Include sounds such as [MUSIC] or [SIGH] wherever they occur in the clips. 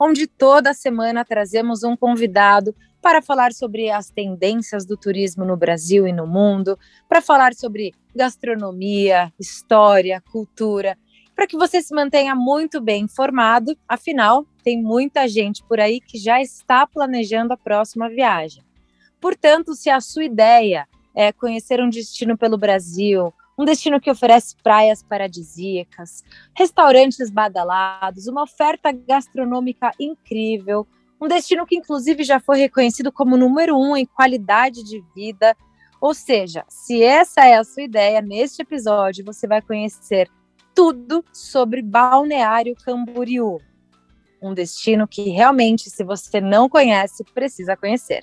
onde toda semana trazemos um convidado para falar sobre as tendências do turismo no Brasil e no mundo, para falar sobre gastronomia, história, cultura, para que você se mantenha muito bem informado. Afinal, tem muita gente por aí que já está planejando a próxima viagem. Portanto, se a sua ideia é conhecer um destino pelo Brasil, um destino que oferece praias paradisíacas, restaurantes badalados, uma oferta gastronômica incrível, um destino que inclusive já foi reconhecido como número um em qualidade de vida. Ou seja, se essa é a sua ideia, neste episódio você vai conhecer tudo sobre Balneário Camboriú, um destino que realmente, se você não conhece, precisa conhecer.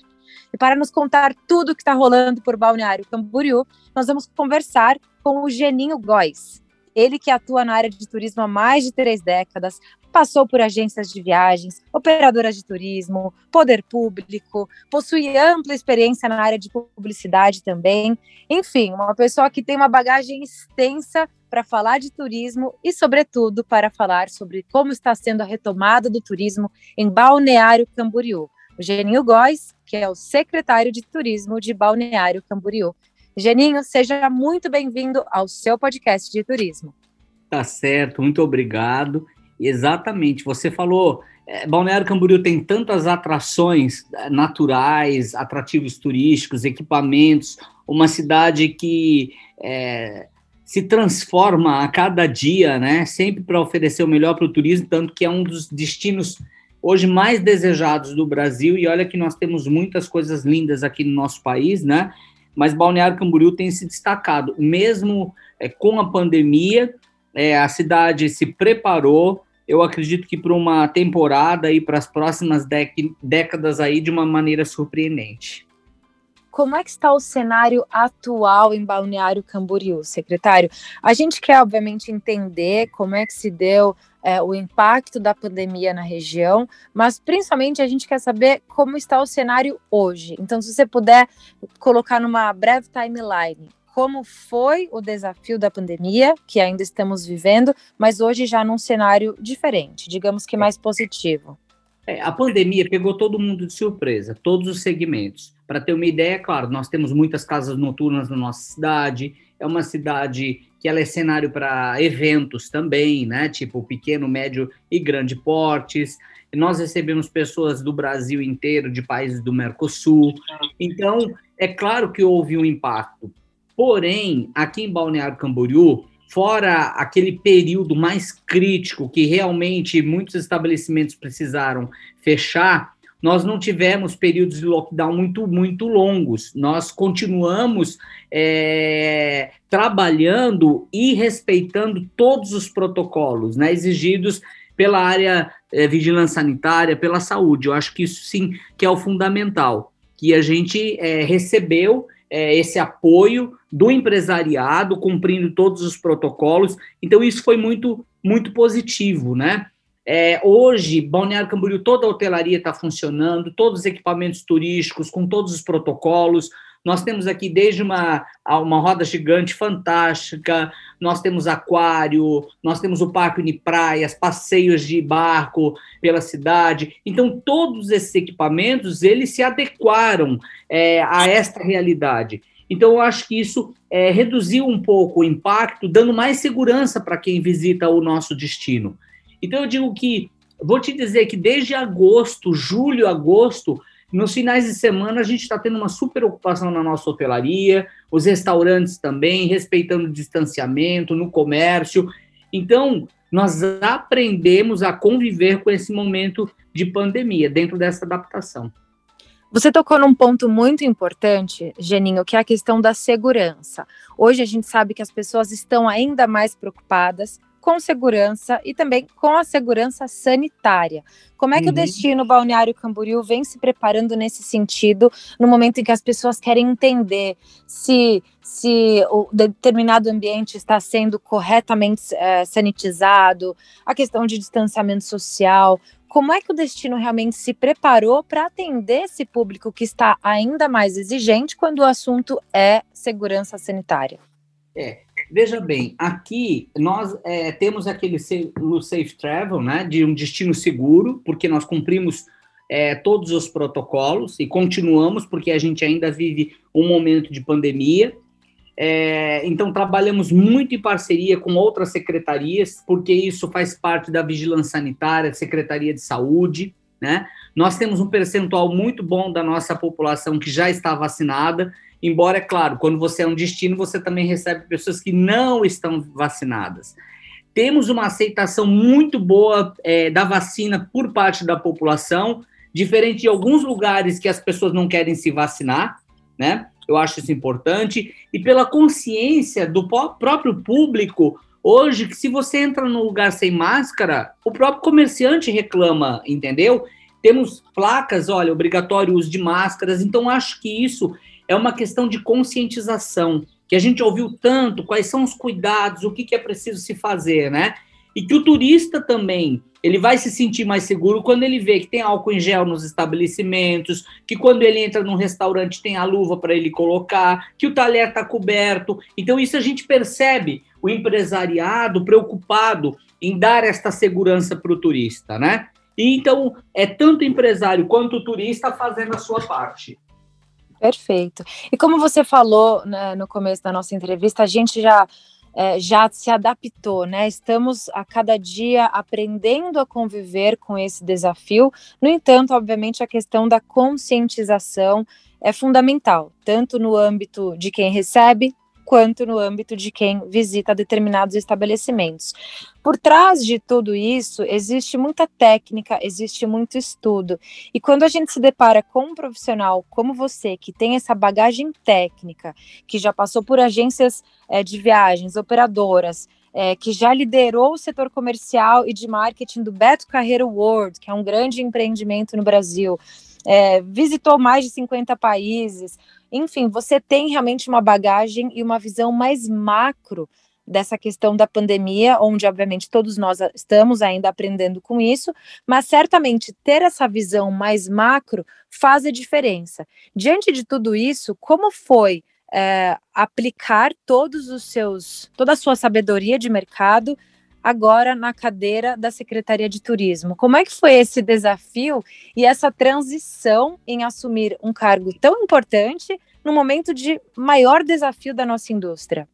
E para nos contar tudo o que está rolando por Balneário Camboriú, nós vamos conversar com o Geninho Góes. Ele que atua na área de turismo há mais de três décadas, passou por agências de viagens, operadoras de turismo, poder público, possui ampla experiência na área de publicidade também. Enfim, uma pessoa que tem uma bagagem extensa para falar de turismo e, sobretudo, para falar sobre como está sendo a retomada do turismo em Balneário Camboriú. Geninho Góes, que é o secretário de turismo de Balneário Camboriú. Geninho, seja muito bem-vindo ao seu podcast de turismo. Tá certo, muito obrigado. Exatamente, você falou, é, Balneário Camboriú tem tantas atrações é, naturais, atrativos turísticos, equipamentos, uma cidade que é, se transforma a cada dia, né? Sempre para oferecer o melhor para o turismo, tanto que é um dos destinos hoje mais desejados do Brasil. E olha que nós temos muitas coisas lindas aqui no nosso país, né? mas Balneário Camboriú tem se destacado. Mesmo é, com a pandemia, é, a cidade se preparou, eu acredito que para uma temporada e para as próximas décadas aí de uma maneira surpreendente. Como é que está o cenário atual em Balneário Camboriú, secretário? A gente quer, obviamente, entender como é que se deu é, o impacto da pandemia na região, mas principalmente a gente quer saber como está o cenário hoje. Então, se você puder colocar numa breve timeline como foi o desafio da pandemia, que ainda estamos vivendo, mas hoje já num cenário diferente, digamos que mais positivo. É, a pandemia pegou todo mundo de surpresa, todos os segmentos. Para ter uma ideia, claro, nós temos muitas casas noturnas na nossa cidade, é uma cidade que ela é cenário para eventos também, né? Tipo pequeno, médio e grande portes. Nós recebemos pessoas do Brasil inteiro, de países do Mercosul. Então, é claro que houve um impacto. Porém, aqui em Balneário Camboriú, fora aquele período mais crítico que realmente muitos estabelecimentos precisaram fechar, nós não tivemos períodos de lockdown muito, muito longos. Nós continuamos é, trabalhando e respeitando todos os protocolos né, exigidos pela área é, vigilância sanitária, pela saúde. Eu acho que isso sim que é o fundamental, que a gente é, recebeu é, esse apoio do empresariado, cumprindo todos os protocolos. Então, isso foi muito, muito positivo, né? É, hoje, Balneário Camboriú, toda a hotelaria está funcionando, todos os equipamentos turísticos, com todos os protocolos. Nós temos aqui desde uma, uma roda gigante fantástica, nós temos aquário, nós temos o Parque Unipraias, passeios de barco pela cidade. Então, todos esses equipamentos, eles se adequaram é, a esta realidade. Então, eu acho que isso é, reduziu um pouco o impacto, dando mais segurança para quem visita o nosso destino. Então eu digo que, vou te dizer que desde agosto, julho, agosto, nos finais de semana a gente está tendo uma super ocupação na nossa hotelaria, os restaurantes também, respeitando o distanciamento, no comércio. Então, nós aprendemos a conviver com esse momento de pandemia, dentro dessa adaptação. Você tocou num ponto muito importante, Geninho, que é a questão da segurança. Hoje a gente sabe que as pessoas estão ainda mais preocupadas com segurança e também com a segurança sanitária. Como é que uhum. o destino Balneário Camboriú vem se preparando nesse sentido, no momento em que as pessoas querem entender se, se o determinado ambiente está sendo corretamente é, sanitizado, a questão de distanciamento social? Como é que o destino realmente se preparou para atender esse público que está ainda mais exigente quando o assunto é segurança sanitária? É, Veja bem, aqui nós é, temos aquele selo Safe Travel, né, de um destino seguro, porque nós cumprimos é, todos os protocolos e continuamos, porque a gente ainda vive um momento de pandemia. É, então, trabalhamos muito em parceria com outras secretarias, porque isso faz parte da vigilância sanitária, Secretaria de Saúde. Né? Nós temos um percentual muito bom da nossa população que já está vacinada Embora, é claro, quando você é um destino, você também recebe pessoas que não estão vacinadas. Temos uma aceitação muito boa é, da vacina por parte da população, diferente de alguns lugares que as pessoas não querem se vacinar, né? Eu acho isso importante. E pela consciência do próprio público, hoje, que se você entra num lugar sem máscara, o próprio comerciante reclama, entendeu? Temos placas, olha, obrigatório uso de máscaras, então acho que isso é uma questão de conscientização, que a gente ouviu tanto, quais são os cuidados, o que, que é preciso se fazer, né? E que o turista também, ele vai se sentir mais seguro quando ele vê que tem álcool em gel nos estabelecimentos, que quando ele entra num restaurante tem a luva para ele colocar, que o talher está coberto. Então, isso a gente percebe o empresariado preocupado em dar esta segurança para o turista, né? E então, é tanto o empresário quanto o turista fazendo a sua parte. Perfeito. E como você falou né, no começo da nossa entrevista, a gente já é, já se adaptou, né? Estamos a cada dia aprendendo a conviver com esse desafio. No entanto, obviamente, a questão da conscientização é fundamental, tanto no âmbito de quem recebe, quanto no âmbito de quem visita determinados estabelecimentos. Por trás de tudo isso, existe muita técnica, existe muito estudo. E quando a gente se depara com um profissional como você, que tem essa bagagem técnica, que já passou por agências é, de viagens, operadoras, é, que já liderou o setor comercial e de marketing do Beto Carreiro World, que é um grande empreendimento no Brasil, é, visitou mais de 50 países, enfim, você tem realmente uma bagagem e uma visão mais macro dessa questão da pandemia, onde obviamente todos nós estamos ainda aprendendo com isso, mas certamente ter essa visão mais macro faz a diferença. Diante de tudo isso, como foi é, aplicar todos os seus, toda a sua sabedoria de mercado agora na cadeira da Secretaria de Turismo. Como é que foi esse desafio e essa transição em assumir um cargo tão importante no momento de maior desafio da nossa indústria?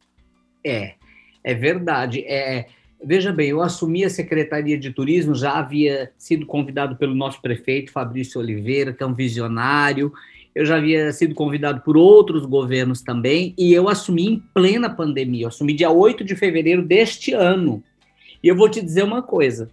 É, é verdade. É, veja bem, eu assumi a Secretaria de Turismo, já havia sido convidado pelo nosso prefeito, Fabrício Oliveira, que é um visionário, eu já havia sido convidado por outros governos também, e eu assumi em plena pandemia, eu assumi dia 8 de fevereiro deste ano. E eu vou te dizer uma coisa: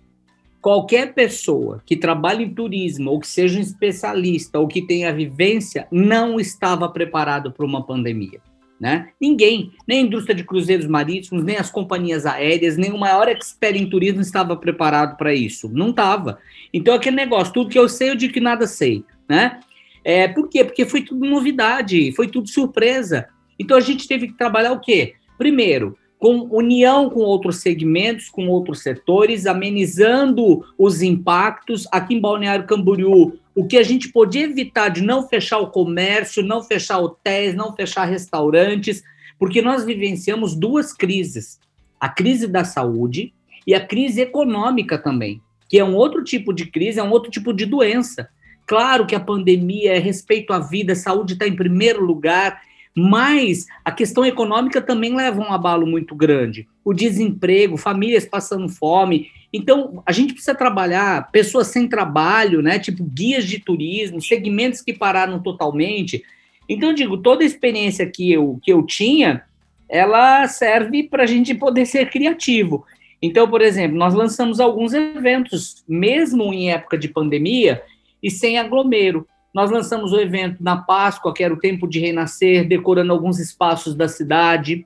qualquer pessoa que trabalhe em turismo, ou que seja um especialista, ou que tenha vivência, não estava preparado para uma pandemia. Né? Ninguém, nem a indústria de cruzeiros marítimos, nem as companhias aéreas, nem o maior expert em turismo estava preparado para isso. Não estava. Então, aquele negócio, tudo que eu sei, eu digo que nada sei. Né? É, por quê? Porque foi tudo novidade, foi tudo surpresa. Então, a gente teve que trabalhar o quê? Primeiro, com união com outros segmentos, com outros setores, amenizando os impactos. Aqui em Balneário Camboriú, o que a gente podia evitar de não fechar o comércio, não fechar hotéis, não fechar restaurantes, porque nós vivenciamos duas crises: a crise da saúde e a crise econômica também, que é um outro tipo de crise, é um outro tipo de doença. Claro que a pandemia é respeito à vida, saúde está em primeiro lugar, mas a questão econômica também leva um abalo muito grande. O desemprego, famílias passando fome. Então, a gente precisa trabalhar pessoas sem trabalho, né? Tipo guias de turismo, segmentos que pararam totalmente. Então, eu digo, toda a experiência que eu, que eu tinha, ela serve para a gente poder ser criativo. Então, por exemplo, nós lançamos alguns eventos, mesmo em época de pandemia, e sem aglomero. Nós lançamos o evento na Páscoa, que era o tempo de renascer, decorando alguns espaços da cidade.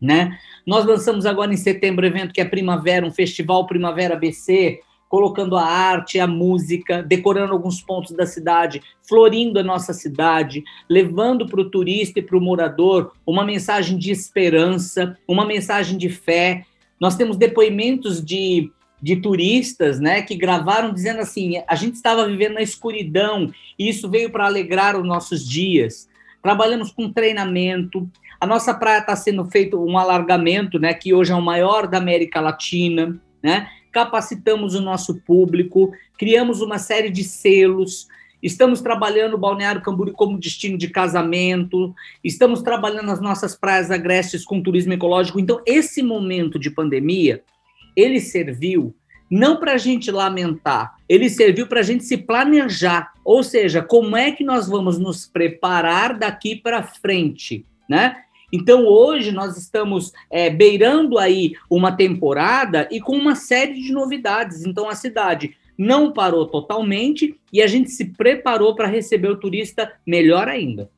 né? Nós lançamos agora em setembro um evento que é Primavera, um festival Primavera BC, colocando a arte, a música, decorando alguns pontos da cidade, florindo a nossa cidade, levando para o turista e para o morador uma mensagem de esperança, uma mensagem de fé. Nós temos depoimentos de, de turistas né, que gravaram dizendo assim: a gente estava vivendo na escuridão e isso veio para alegrar os nossos dias. Trabalhamos com treinamento. A nossa praia está sendo feito um alargamento, né, que hoje é o maior da América Latina, né? capacitamos o nosso público, criamos uma série de selos, estamos trabalhando o Balneário Camboriú como destino de casamento, estamos trabalhando as nossas praias agrestes com turismo ecológico. Então, esse momento de pandemia, ele serviu não para a gente lamentar, ele serviu para a gente se planejar, ou seja, como é que nós vamos nos preparar daqui para frente, né? Então, hoje, nós estamos é, beirando aí uma temporada e com uma série de novidades. Então, a cidade não parou totalmente e a gente se preparou para receber o turista melhor ainda.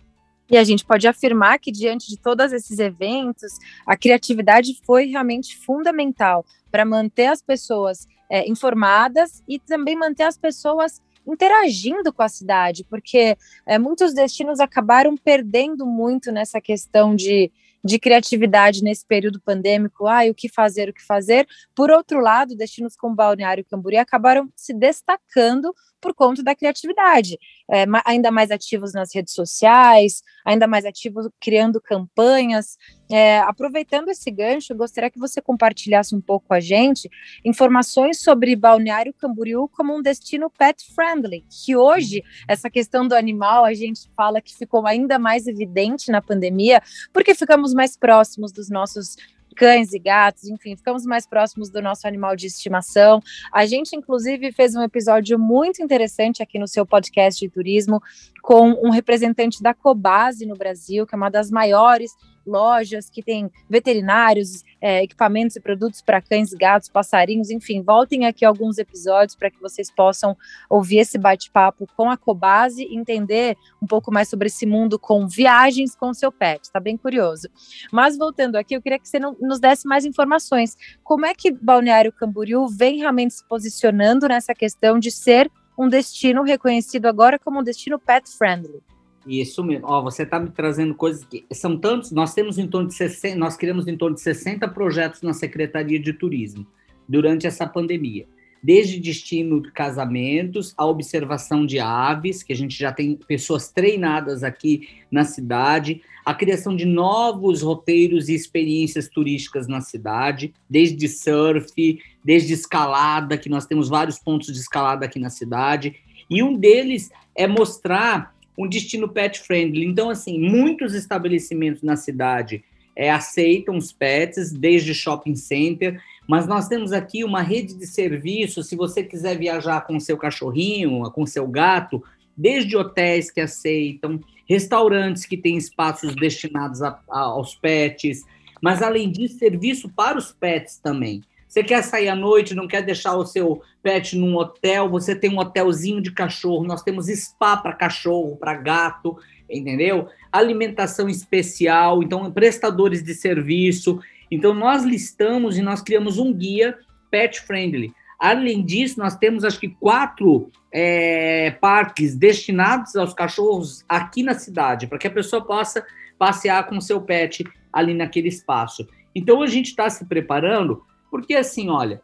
E a gente pode afirmar que, diante de todos esses eventos, a criatividade foi realmente fundamental para manter as pessoas é, informadas e também manter as pessoas interagindo com a cidade, porque é, muitos destinos acabaram perdendo muito nessa questão de, de criatividade nesse período pandêmico, ah, o que fazer, o que fazer. Por outro lado, destinos como Balneário e Camboriú acabaram se destacando por conta da criatividade, é, ainda mais ativos nas redes sociais, ainda mais ativos criando campanhas. É, aproveitando esse gancho, gostaria que você compartilhasse um pouco com a gente informações sobre Balneário Camboriú como um destino pet friendly, que hoje essa questão do animal a gente fala que ficou ainda mais evidente na pandemia, porque ficamos mais próximos dos nossos cães e gatos, enfim, ficamos mais próximos do nosso animal de estimação. A gente, inclusive, fez um episódio muito interessante aqui no seu podcast de turismo com um representante da Cobase no Brasil, que é uma das maiores lojas que tem veterinários, é, equipamentos e produtos para cães, gatos, passarinhos, enfim, voltem aqui alguns episódios para que vocês possam ouvir esse bate-papo com a Cobase e entender um pouco mais sobre esse mundo com viagens com seu pet, está bem curioso. Mas voltando aqui, eu queria que você nos desse mais informações. Como é que Balneário Camboriú vem realmente se posicionando nessa questão de ser um destino reconhecido agora como um destino pet friendly? Isso mesmo. Ó, você está me trazendo coisas que são tantos. Nós temos em torno de 60, nós criamos em torno de 60 projetos na Secretaria de Turismo durante essa pandemia. Desde destino de casamentos, a observação de aves, que a gente já tem pessoas treinadas aqui na cidade, a criação de novos roteiros e experiências turísticas na cidade, desde surf, desde escalada, que nós temos vários pontos de escalada aqui na cidade. E um deles é mostrar um destino pet friendly. Então, assim, muitos estabelecimentos na cidade é, aceitam os pets, desde shopping center, mas nós temos aqui uma rede de serviços. Se você quiser viajar com seu cachorrinho, com seu gato, desde hotéis que aceitam, restaurantes que têm espaços destinados a, a, aos pets, mas além disso, serviço para os pets também. Você quer sair à noite, não quer deixar o seu pet num hotel, você tem um hotelzinho de cachorro, nós temos spa para cachorro, para gato, entendeu? Alimentação especial, então prestadores de serviço. Então nós listamos e nós criamos um guia pet friendly. Além disso, nós temos acho que quatro é, parques destinados aos cachorros aqui na cidade, para que a pessoa possa passear com seu pet ali naquele espaço. Então a gente está se preparando porque assim, olha,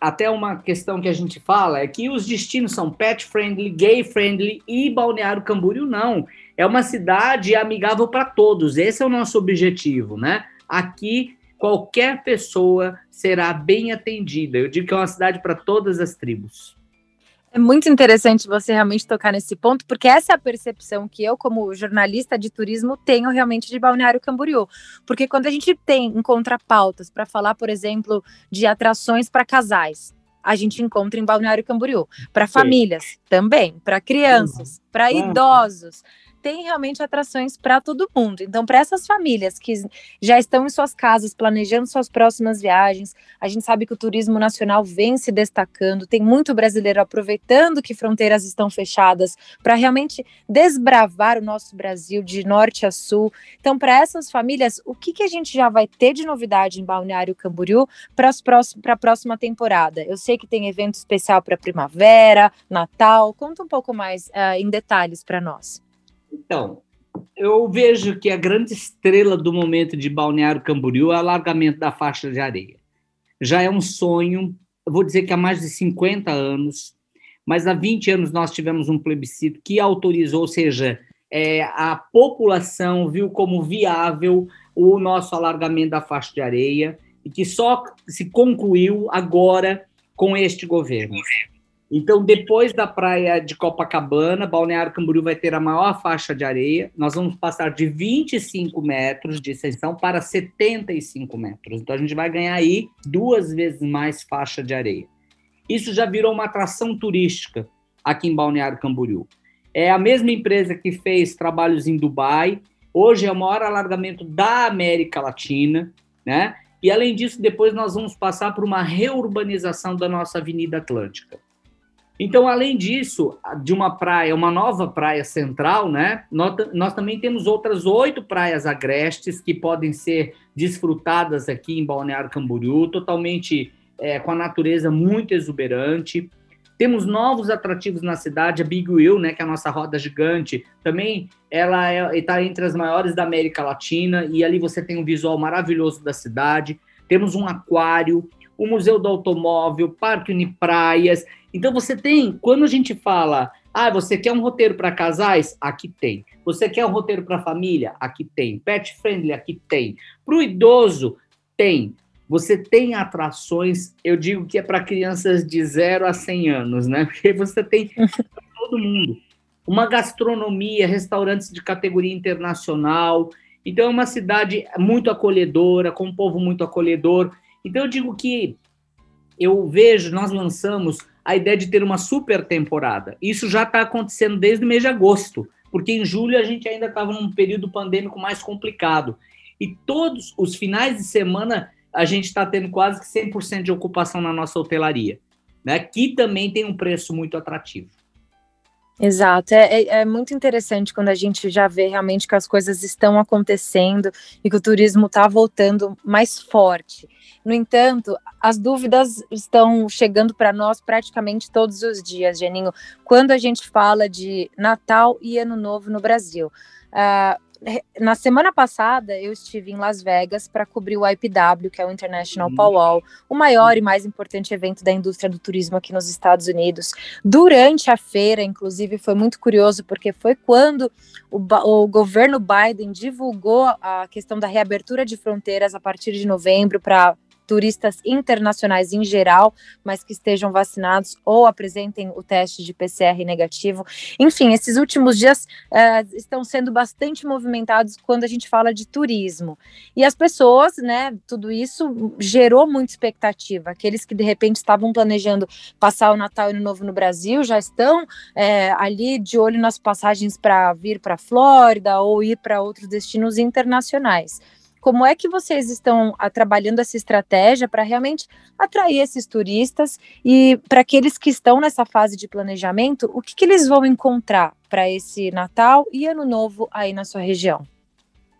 até uma questão que a gente fala é que os destinos são pet friendly, gay friendly e Balneário Camboriú não. É uma cidade amigável para todos. Esse é o nosso objetivo, né? Aqui qualquer pessoa será bem atendida. Eu digo que é uma cidade para todas as tribos. É muito interessante você realmente tocar nesse ponto, porque essa é a percepção que eu, como jornalista de turismo, tenho realmente de Balneário Camboriú. Porque quando a gente tem encontra pautas para falar, por exemplo, de atrações para casais, a gente encontra em Balneário Camboriú. Para famílias também, para crianças, para idosos tem realmente atrações para todo mundo. Então, para essas famílias que já estão em suas casas planejando suas próximas viagens, a gente sabe que o turismo nacional vem se destacando, tem muito brasileiro aproveitando que fronteiras estão fechadas para realmente desbravar o nosso Brasil de norte a sul. Então, para essas famílias, o que, que a gente já vai ter de novidade em Balneário Camboriú para a próxima temporada? Eu sei que tem evento especial para primavera, Natal. Conta um pouco mais uh, em detalhes para nós. Então, eu vejo que a grande estrela do momento de Balneário Camboriú é o alargamento da faixa de areia. Já é um sonho, vou dizer que há mais de 50 anos, mas há 20 anos nós tivemos um plebiscito que autorizou, ou seja, é, a população viu como viável o nosso alargamento da faixa de areia e que só se concluiu agora com este governo. Então, depois da praia de Copacabana, Balneário Camboriú vai ter a maior faixa de areia. Nós vamos passar de 25 metros de extensão para 75 metros. Então, a gente vai ganhar aí duas vezes mais faixa de areia. Isso já virou uma atração turística aqui em Balneário Camboriú. É a mesma empresa que fez trabalhos em Dubai. Hoje é o maior alargamento da América Latina, né? E além disso, depois nós vamos passar por uma reurbanização da nossa Avenida Atlântica. Então, além disso, de uma praia, uma nova praia central, né? Nós, nós, também temos outras oito praias agrestes que podem ser desfrutadas aqui em Balneário Camboriú, totalmente é, com a natureza muito exuberante. Temos novos atrativos na cidade, a Big Wheel, né, que é a nossa roda gigante, também ela está é, entre as maiores da América Latina e ali você tem um visual maravilhoso da cidade. Temos um aquário, o Museu do Automóvel, Parque Unipraias. Então você tem, quando a gente fala, ah, você quer um roteiro para casais? Aqui tem. Você quer um roteiro para família? Aqui tem. Pet friendly? Aqui tem. Para o idoso? Tem. Você tem atrações, eu digo que é para crianças de 0 a 100 anos, né? [LAUGHS] Porque você tem todo mundo. Uma gastronomia, restaurantes de categoria internacional. Então é uma cidade muito acolhedora, com um povo muito acolhedor. Então eu digo que eu vejo, nós lançamos a ideia de ter uma super temporada. Isso já está acontecendo desde o mês de agosto, porque em julho a gente ainda estava num período pandêmico mais complicado. E todos os finais de semana a gente está tendo quase que 100% de ocupação na nossa hotelaria, né? que também tem um preço muito atrativo. Exato, é, é, é, muito interessante quando a gente já vê realmente que as coisas estão acontecendo e que o turismo está voltando mais forte. No entanto, as dúvidas estão chegando para nós praticamente todos os dias, Geninho, quando a gente fala de Natal e Ano Novo no Brasil. Uh, na semana passada eu estive em Las Vegas para cobrir o IPW, que é o International uhum. Powwow, o maior e mais importante evento da indústria do turismo aqui nos Estados Unidos. Durante a feira, inclusive, foi muito curioso porque foi quando o, o governo Biden divulgou a questão da reabertura de fronteiras a partir de novembro para turistas internacionais em geral, mas que estejam vacinados ou apresentem o teste de PCR negativo. Enfim, esses últimos dias uh, estão sendo bastante movimentados quando a gente fala de turismo. E as pessoas, né, tudo isso gerou muita expectativa. Aqueles que de repente estavam planejando passar o Natal e o Novo no Brasil já estão é, ali de olho nas passagens para vir para a Flórida ou ir para outros destinos internacionais. Como é que vocês estão a, ah, trabalhando essa estratégia para realmente atrair esses turistas e para aqueles que estão nessa fase de planejamento, o que, que eles vão encontrar para esse Natal e Ano Novo aí na sua região?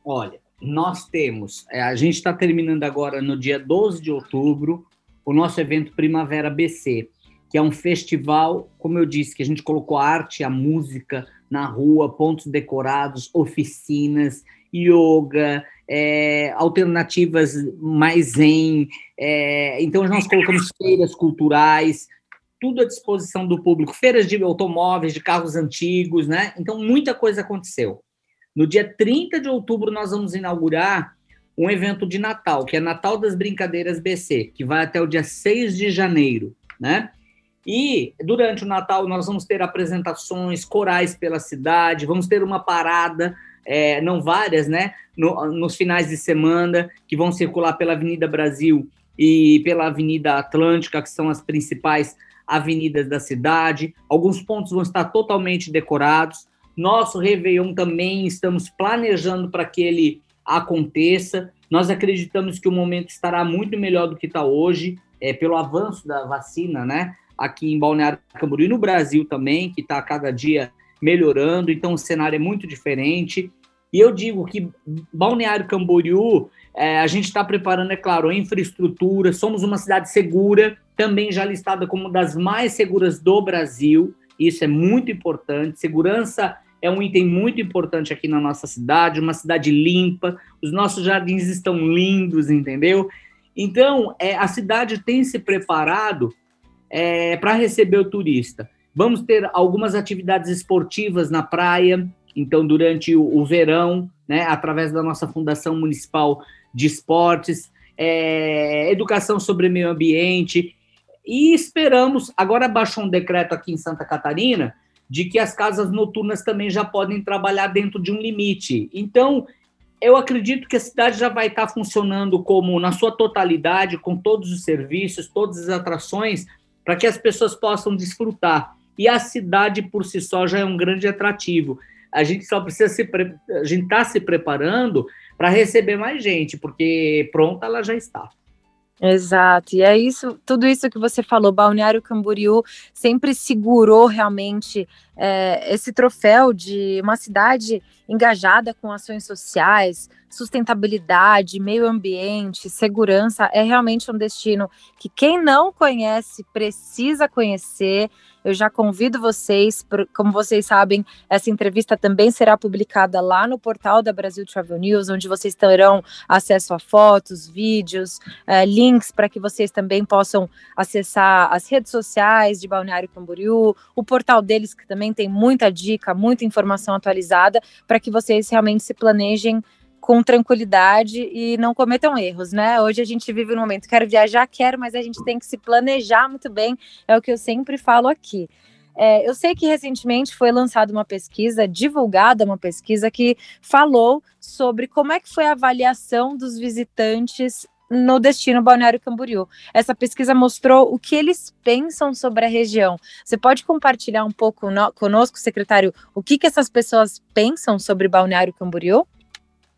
Olha, nós temos, é, a gente está terminando agora no dia 12 de outubro o nosso evento Primavera BC, que é um festival, como eu disse, que a gente colocou a arte, a música na rua, pontos decorados, oficinas, yoga, é, alternativas mais zen. É, então, nós colocamos feiras culturais, tudo à disposição do público, feiras de automóveis, de carros antigos, né? Então, muita coisa aconteceu. No dia 30 de outubro, nós vamos inaugurar um evento de Natal, que é Natal das Brincadeiras BC, que vai até o dia 6 de janeiro, né? E durante o Natal nós vamos ter apresentações corais pela cidade, vamos ter uma parada é, não várias, né, no, nos finais de semana, que vão circular pela Avenida Brasil e pela Avenida Atlântica, que são as principais avenidas da cidade. Alguns pontos vão estar totalmente decorados. Nosso Réveillon também estamos planejando para que ele aconteça. Nós acreditamos que o momento estará muito melhor do que está hoje, é, pelo avanço da vacina, né? Aqui em Balneário Camboriú e no Brasil também, que está cada dia melhorando, então o cenário é muito diferente. E eu digo que Balneário Camboriú, é, a gente está preparando, é claro, a infraestrutura, somos uma cidade segura, também já listada como das mais seguras do Brasil, isso é muito importante. Segurança é um item muito importante aqui na nossa cidade, uma cidade limpa, os nossos jardins estão lindos, entendeu? Então, é, a cidade tem se preparado é, para receber o turista. Vamos ter algumas atividades esportivas na praia, então, durante o, o verão, né, através da nossa Fundação Municipal de Esportes, é, educação sobre meio ambiente, e esperamos, agora baixou um decreto aqui em Santa Catarina, de que as casas noturnas também já podem trabalhar dentro de um limite. Então, eu acredito que a cidade já vai estar funcionando como na sua totalidade, com todos os serviços, todas as atrações, para que as pessoas possam desfrutar. E a cidade por si só já é um grande atrativo. A gente só precisa se pre... a gente está se preparando para receber mais gente, porque pronta ela já está. Exato, e é isso, tudo isso que você falou, Balneário Camboriú sempre segurou realmente é, esse troféu de uma cidade engajada com ações sociais, sustentabilidade, meio ambiente, segurança, é realmente um destino que quem não conhece precisa conhecer. Eu já convido vocês, como vocês sabem, essa entrevista também será publicada lá no portal da Brasil Travel News, onde vocês terão acesso a fotos, vídeos, é, links para que vocês também possam acessar as redes sociais de Balneário Camboriú, o portal deles que também tem muita dica, muita informação atualizada para que vocês realmente se planejem com tranquilidade e não cometam erros, né? Hoje a gente vive no momento, quero viajar, quero, mas a gente tem que se planejar muito bem, é o que eu sempre falo aqui. É, eu sei que recentemente foi lançada uma pesquisa, divulgada uma pesquisa que falou sobre como é que foi a avaliação dos visitantes no destino Balneário Camboriú. Essa pesquisa mostrou o que eles pensam sobre a região. Você pode compartilhar um pouco no, conosco, secretário, o que, que essas pessoas pensam sobre Balneário Camboriú?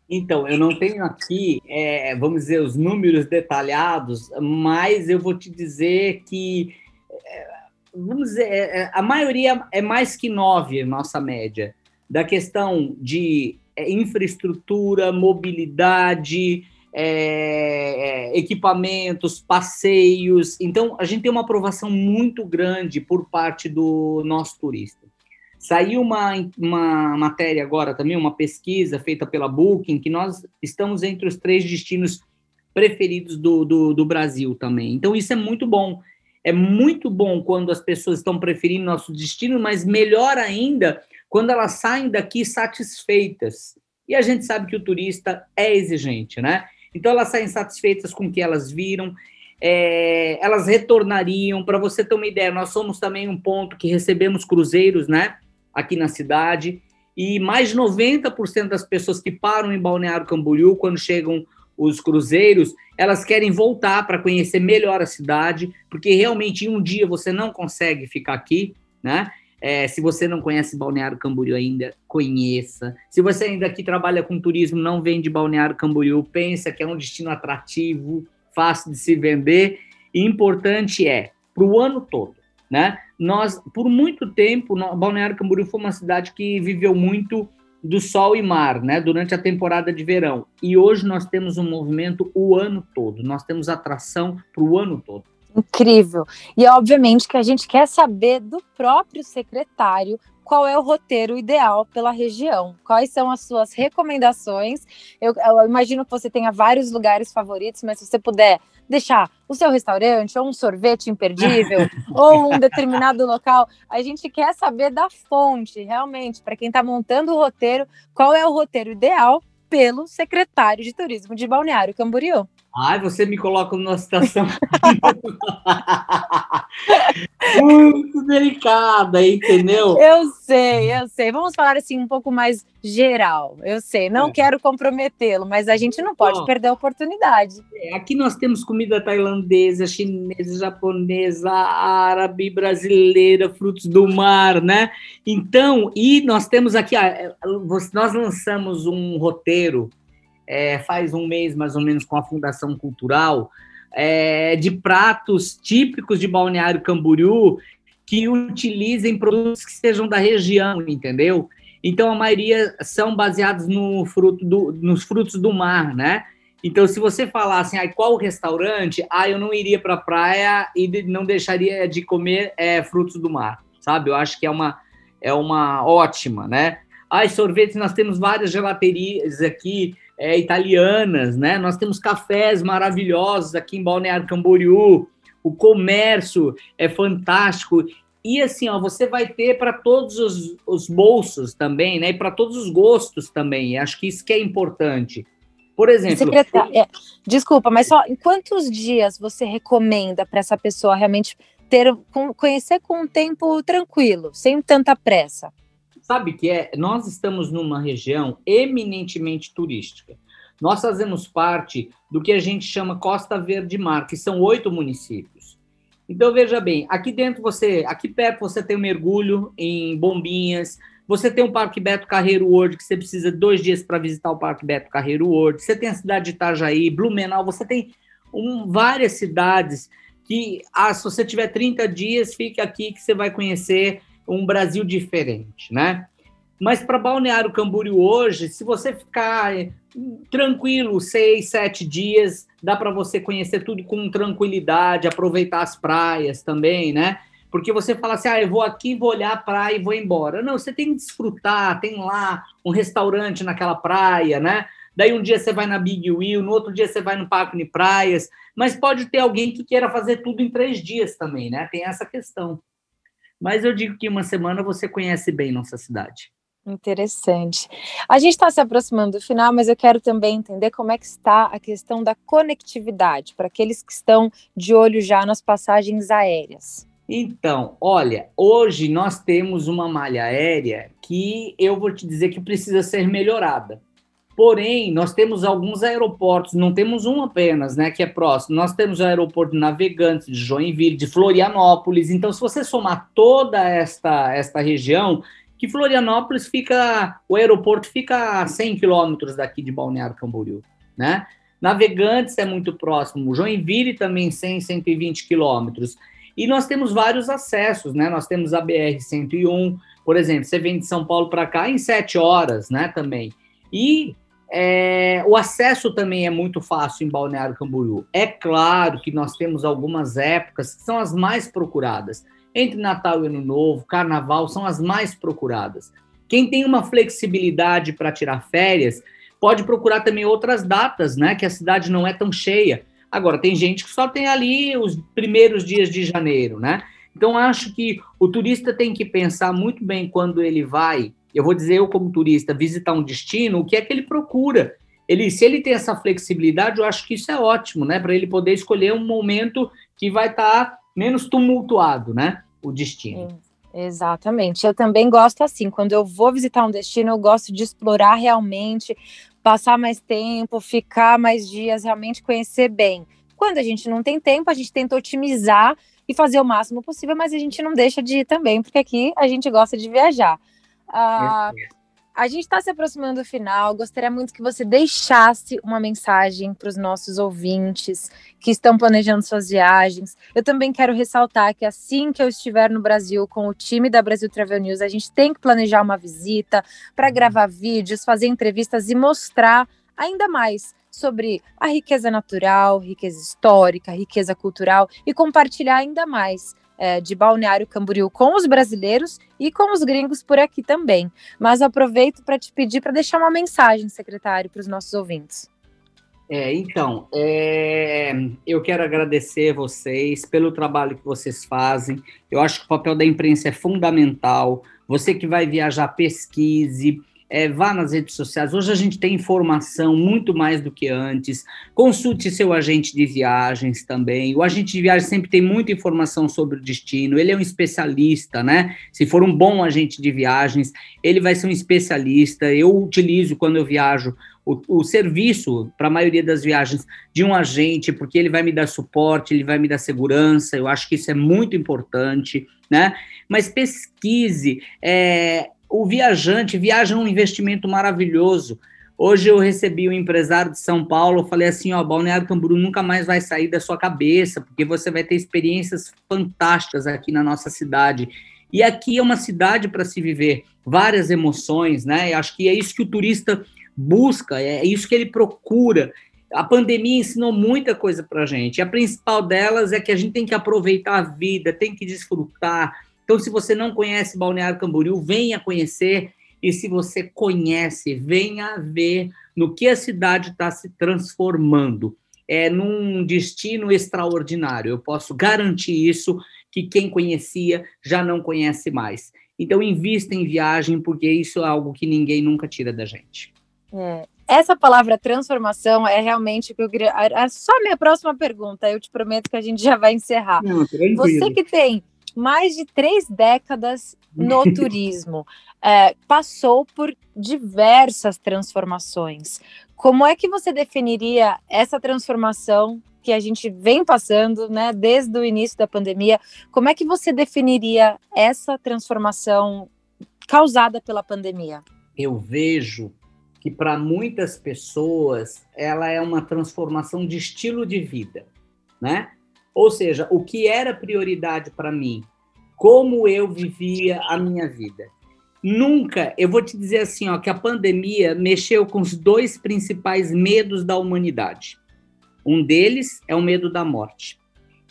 Então, eu não tenho aqui, é, vamos dizer, os números detalhados, mas eu vou te dizer que, é, vamos dizer, é, é a maioria é mais que nove, nossa média, da questão de é, infraestrutura, mobilidade, é, equipamentos, passeios. Então, a gente tem uma aprovação muito grande por parte do nosso turista. Saiu uma, uma matéria agora também, uma pesquisa feita pela Booking, que nós estamos entre os três destinos preferidos do, do, do Brasil também. Então, isso é muito bom. É muito bom quando as pessoas estão preferindo nosso destino, mas melhor ainda quando elas saem daqui satisfeitas. E a gente sabe que o turista é exigente, né? Então elas saem satisfeitas com o que elas viram, é, elas retornariam. Para você ter uma ideia, nós somos também um ponto que recebemos cruzeiros, né? aqui na cidade, e mais de 90% das pessoas que param em Balneário Camboriú, quando chegam os cruzeiros, elas querem voltar para conhecer melhor a cidade, porque realmente em um dia você não consegue ficar aqui, né? É, se você não conhece Balneário Camboriú ainda, conheça. Se você ainda aqui trabalha com turismo, não vem de Balneário Camboriú, pensa que é um destino atrativo, fácil de se vender. E importante é, para o ano todo, né? Nós, por muito tempo, Balneário Camboriú foi uma cidade que viveu muito do sol e mar, né, durante a temporada de verão. E hoje nós temos um movimento o ano todo. Nós temos atração para o ano todo. Incrível. E obviamente que a gente quer saber do próprio secretário qual é o roteiro ideal pela região, quais são as suas recomendações. Eu, eu, imagino que você tenha vários lugares favoritos, mas se você puder deixar o seu restaurante, ou um sorvete imperdível, [LAUGHS] ou um determinado local, a gente quer saber da fonte, realmente, para quem está montando o roteiro, qual é o roteiro ideal pelo secretário de turismo de Balneário Camboriú. Ai, você me coloca numa situação [LAUGHS] [LAUGHS] muito delicada, entendeu? Eu sei, eu sei. Vamos falar assim um pouco mais geral. Eu sei, não é. quero comprometê-lo, mas a gente não pode Bom, perder a oportunidade. É, aqui nós temos comida tailandesa, chinesa, japonesa, árabe, brasileira, frutos do mar, né? Então, e nós temos aqui, nós lançamos um roteiro é, faz um mês mais ou menos com a Fundação Cultural, é, de pratos típicos de Balneário Camboriú que utilizem produtos que sejam da região, entendeu? Então a maioria são baseados no fruto do, nos frutos do mar, né? Então, se você falar assim, ah, qual restaurante, ah, eu não iria para a praia e não deixaria de comer é, frutos do mar, sabe? Eu acho que é uma, é uma ótima, né? Ah, sorvetes, nós temos várias gelaterias aqui, é, italianas, né? Nós temos cafés maravilhosos aqui em Balneário Camboriú, o comércio é fantástico. E assim, ó, você vai ter para todos os, os, bolsos também, né? E para todos os gostos também. Acho que isso que é importante. Por exemplo. É, desculpa, mas só em quantos dias você recomenda para essa pessoa realmente ter conhecer com um tempo tranquilo, sem tanta pressa? Sabe que é? Nós estamos numa região eminentemente turística. Nós fazemos parte do que a gente chama Costa Verde Mar, que são oito municípios. Então veja bem, aqui dentro você, aqui perto você tem um mergulho em Bombinhas, você tem o Parque Beto Carreiro World, que você precisa de dois dias para visitar o Parque Beto Carreiro World. Você tem a cidade de Itajaí, Blumenau, você tem um, várias cidades que, ah, se você tiver 30 dias, fique aqui que você vai conhecer um Brasil diferente, né? Mas para Balneário Camboriú hoje, se você ficar eh, tranquilo seis, sete dias, dá para você conhecer tudo com tranquilidade, aproveitar as praias também, né? Porque você fala assim, ah, eu vou aqui, vou olhar a praia e vou embora. Não, você tem que desfrutar, tem lá um restaurante naquela praia, né? Daí um dia você vai na Big Wheel, no outro dia você vai no Parque de Praias, mas pode ter alguém que queira fazer tudo em três dias também, né? Tem essa questão. Mas eu digo que uma semana você conhece bem nossa cidade. Interessante. A gente está se aproximando do final, mas eu quero também entender como é que está a questão da conectividade para aqueles que estão de olho já nas passagens aéreas. Então, olha, hoje nós temos uma malha aérea que eu vou te dizer que precisa ser melhorada. Porém, nós temos alguns aeroportos, não temos um apenas, né, que é próximo. Nós temos o aeroporto de Navegantes, de Joinville, de Florianópolis. Então, se você somar toda esta, esta região, que Florianópolis fica, o aeroporto fica a 100 quilômetros daqui de Balneário Camboriú, né? Navegantes é muito próximo, Joinville também 100, 120 quilômetros. E nós temos vários acessos, né? Nós temos a BR-101, por exemplo, você vem de São Paulo para cá em sete horas, né? Também. E é, o acesso também é muito fácil em Balneário Camboriú. É claro que nós temos algumas épocas que são as mais procuradas. Entre Natal e Ano Novo, Carnaval são as mais procuradas. Quem tem uma flexibilidade para tirar férias pode procurar também outras datas, né? Que a cidade não é tão cheia. Agora, tem gente que só tem ali os primeiros dias de janeiro, né? Então, acho que o turista tem que pensar muito bem quando ele vai eu vou dizer eu como turista, visitar um destino, o que é que ele procura? Ele, se ele tem essa flexibilidade, eu acho que isso é ótimo, né? Para ele poder escolher um momento que vai estar tá menos tumultuado, né? O destino. Exatamente. Eu também gosto assim, quando eu vou visitar um destino, eu gosto de explorar realmente, passar mais tempo, ficar mais dias, realmente conhecer bem. Quando a gente não tem tempo, a gente tenta otimizar e fazer o máximo possível, mas a gente não deixa de ir também, porque aqui a gente gosta de viajar. Uh, a gente está se aproximando do final. Gostaria muito que você deixasse uma mensagem para os nossos ouvintes que estão planejando suas viagens. Eu também quero ressaltar que assim que eu estiver no Brasil com o time da Brasil Travel News, a gente tem que planejar uma visita para uhum. gravar vídeos, fazer entrevistas e mostrar ainda mais sobre a riqueza natural, riqueza histórica, riqueza cultural e compartilhar ainda mais é, de Balneário Camboriú com os brasileiros e com os gringos por aqui também. Mas aproveito para te pedir para deixar uma mensagem, secretário, para os nossos ouvintes. É, então, é, eu quero agradecer vocês pelo trabalho que vocês fazem. Eu acho que o papel da imprensa é fundamental. Você que vai viajar, pesquise, é, vá nas redes sociais. Hoje a gente tem informação muito mais do que antes. Consulte seu agente de viagens também. O agente de viagens sempre tem muita informação sobre o destino. Ele é um especialista, né? Se for um bom agente de viagens, ele vai ser um especialista. Eu utilizo quando eu viajo o, o serviço para a maioria das viagens de um agente, porque ele vai me dar suporte, ele vai me dar segurança. Eu acho que isso é muito importante, né? Mas pesquise. É, o viajante viaja um investimento maravilhoso. Hoje eu recebi um empresário de São Paulo, falei assim, ó, Balneário Camboriú nunca mais vai sair da sua cabeça, porque você vai ter experiências fantásticas aqui na nossa cidade. E aqui é uma cidade para se viver várias emoções, né? Eu acho que é isso que o turista busca, é isso que ele procura. A pandemia ensinou muita coisa para gente. A principal delas é que a gente tem que aproveitar a vida, tem que desfrutar, então, se você não conhece Balneário Camboriú, venha conhecer. E se você conhece, venha ver no que a cidade está se transformando. É num destino extraordinário. Eu posso garantir isso, que quem conhecia já não conhece mais. Então, invista em viagem, porque isso é algo que ninguém nunca tira da gente. É, essa palavra transformação é realmente o que eu queria. Só a minha próxima pergunta, eu te prometo que a gente já vai encerrar. Não, Você que tem mais de três décadas no [LAUGHS] turismo, é, passou por diversas transformações. Como é que você definiria essa transformação que a gente vem passando, né, desde o início da pandemia? Como é que você definiria essa transformação causada pela pandemia? Eu vejo que para muitas pessoas ela é uma transformação de estilo de vida, né? Ou seja, o que era prioridade para mim, como eu vivia a minha vida. Nunca, eu vou te dizer assim, ó, que a pandemia mexeu com os dois principais medos da humanidade. Um deles é o medo da morte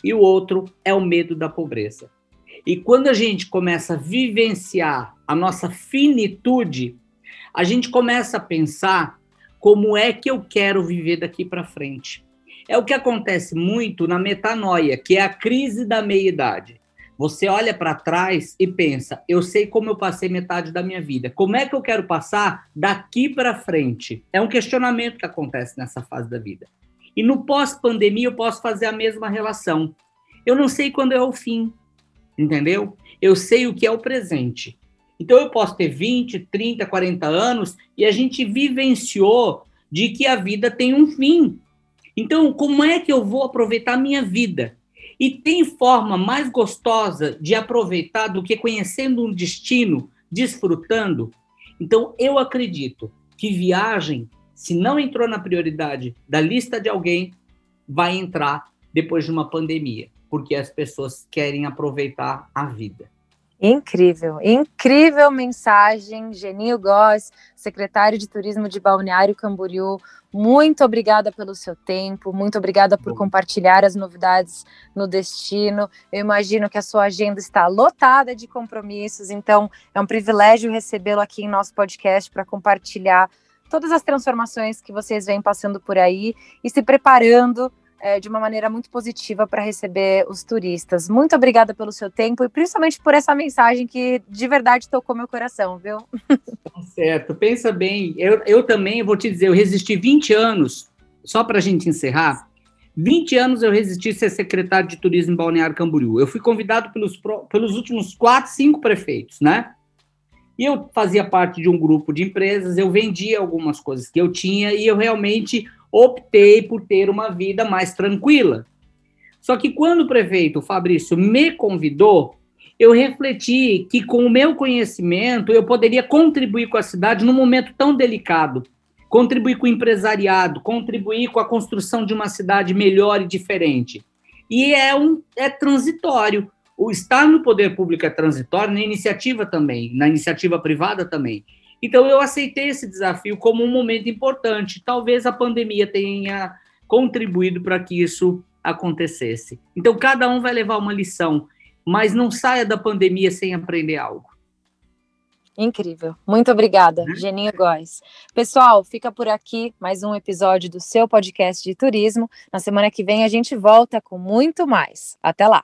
e o outro é o medo da pobreza. E quando a gente começa a vivenciar a nossa finitude, a gente começa a pensar como é que eu quero viver daqui para frente. É o que acontece muito na metanoia, que é a crise da meia-idade. Você olha para trás e pensa: eu sei como eu passei metade da minha vida. Como é que eu quero passar daqui para frente? É um questionamento que acontece nessa fase da vida. E no pós-pandemia eu posso fazer a mesma relação. Eu não sei quando é o fim, entendeu? Eu sei o que é o presente. Então eu posso ter 20, 30, 40 anos e a gente vivenciou de que a vida tem um fim. Então, como é que eu vou aproveitar a minha vida? E tem forma mais gostosa de aproveitar do que conhecendo um destino, desfrutando? Então, eu acredito que viagem, se não entrou na prioridade da lista de alguém, vai entrar depois de uma pandemia, porque as pessoas querem aproveitar a vida. Incrível, incrível mensagem, Geninho Góes, secretário de Turismo de Balneário Camboriú. Muito obrigada pelo seu tempo, muito obrigada por Bom. compartilhar as novidades no destino. Eu imagino que a sua agenda está lotada de compromissos, então é um privilégio recebê-lo aqui em nosso podcast para compartilhar todas as transformações que vocês vêm passando por aí e se preparando é, de uma maneira muito positiva para receber os turistas. Muito obrigada pelo seu tempo e principalmente por essa mensagem que de verdade tocou meu coração, viu? Tá certo, pensa bem. Eu, eu também vou te dizer, eu resisti 20 anos, só para a gente encerrar. 20 anos eu resisti a ser secretário de turismo em Balneário Camboriú. Eu fui convidado pelos, pelos últimos quatro, cinco prefeitos, né? E eu fazia parte de um grupo de empresas, eu vendia algumas coisas que eu tinha e eu realmente optei por ter uma vida mais tranquila. Só que quando o prefeito Fabrício me convidou, eu refleti que com o meu conhecimento eu poderia contribuir com a cidade num momento tão delicado, contribuir com o empresariado, contribuir com a construção de uma cidade melhor e diferente. E é um é transitório. O estar no poder público é transitório, na iniciativa também, na iniciativa privada também. Então, eu aceitei esse desafio como um momento importante. Talvez a pandemia tenha contribuído para que isso acontecesse. Então, cada um vai levar uma lição, mas não saia da pandemia sem aprender algo. Incrível. Muito obrigada, uhum. Geninho Góes. Pessoal, fica por aqui mais um episódio do seu podcast de turismo. Na semana que vem a gente volta com muito mais. Até lá.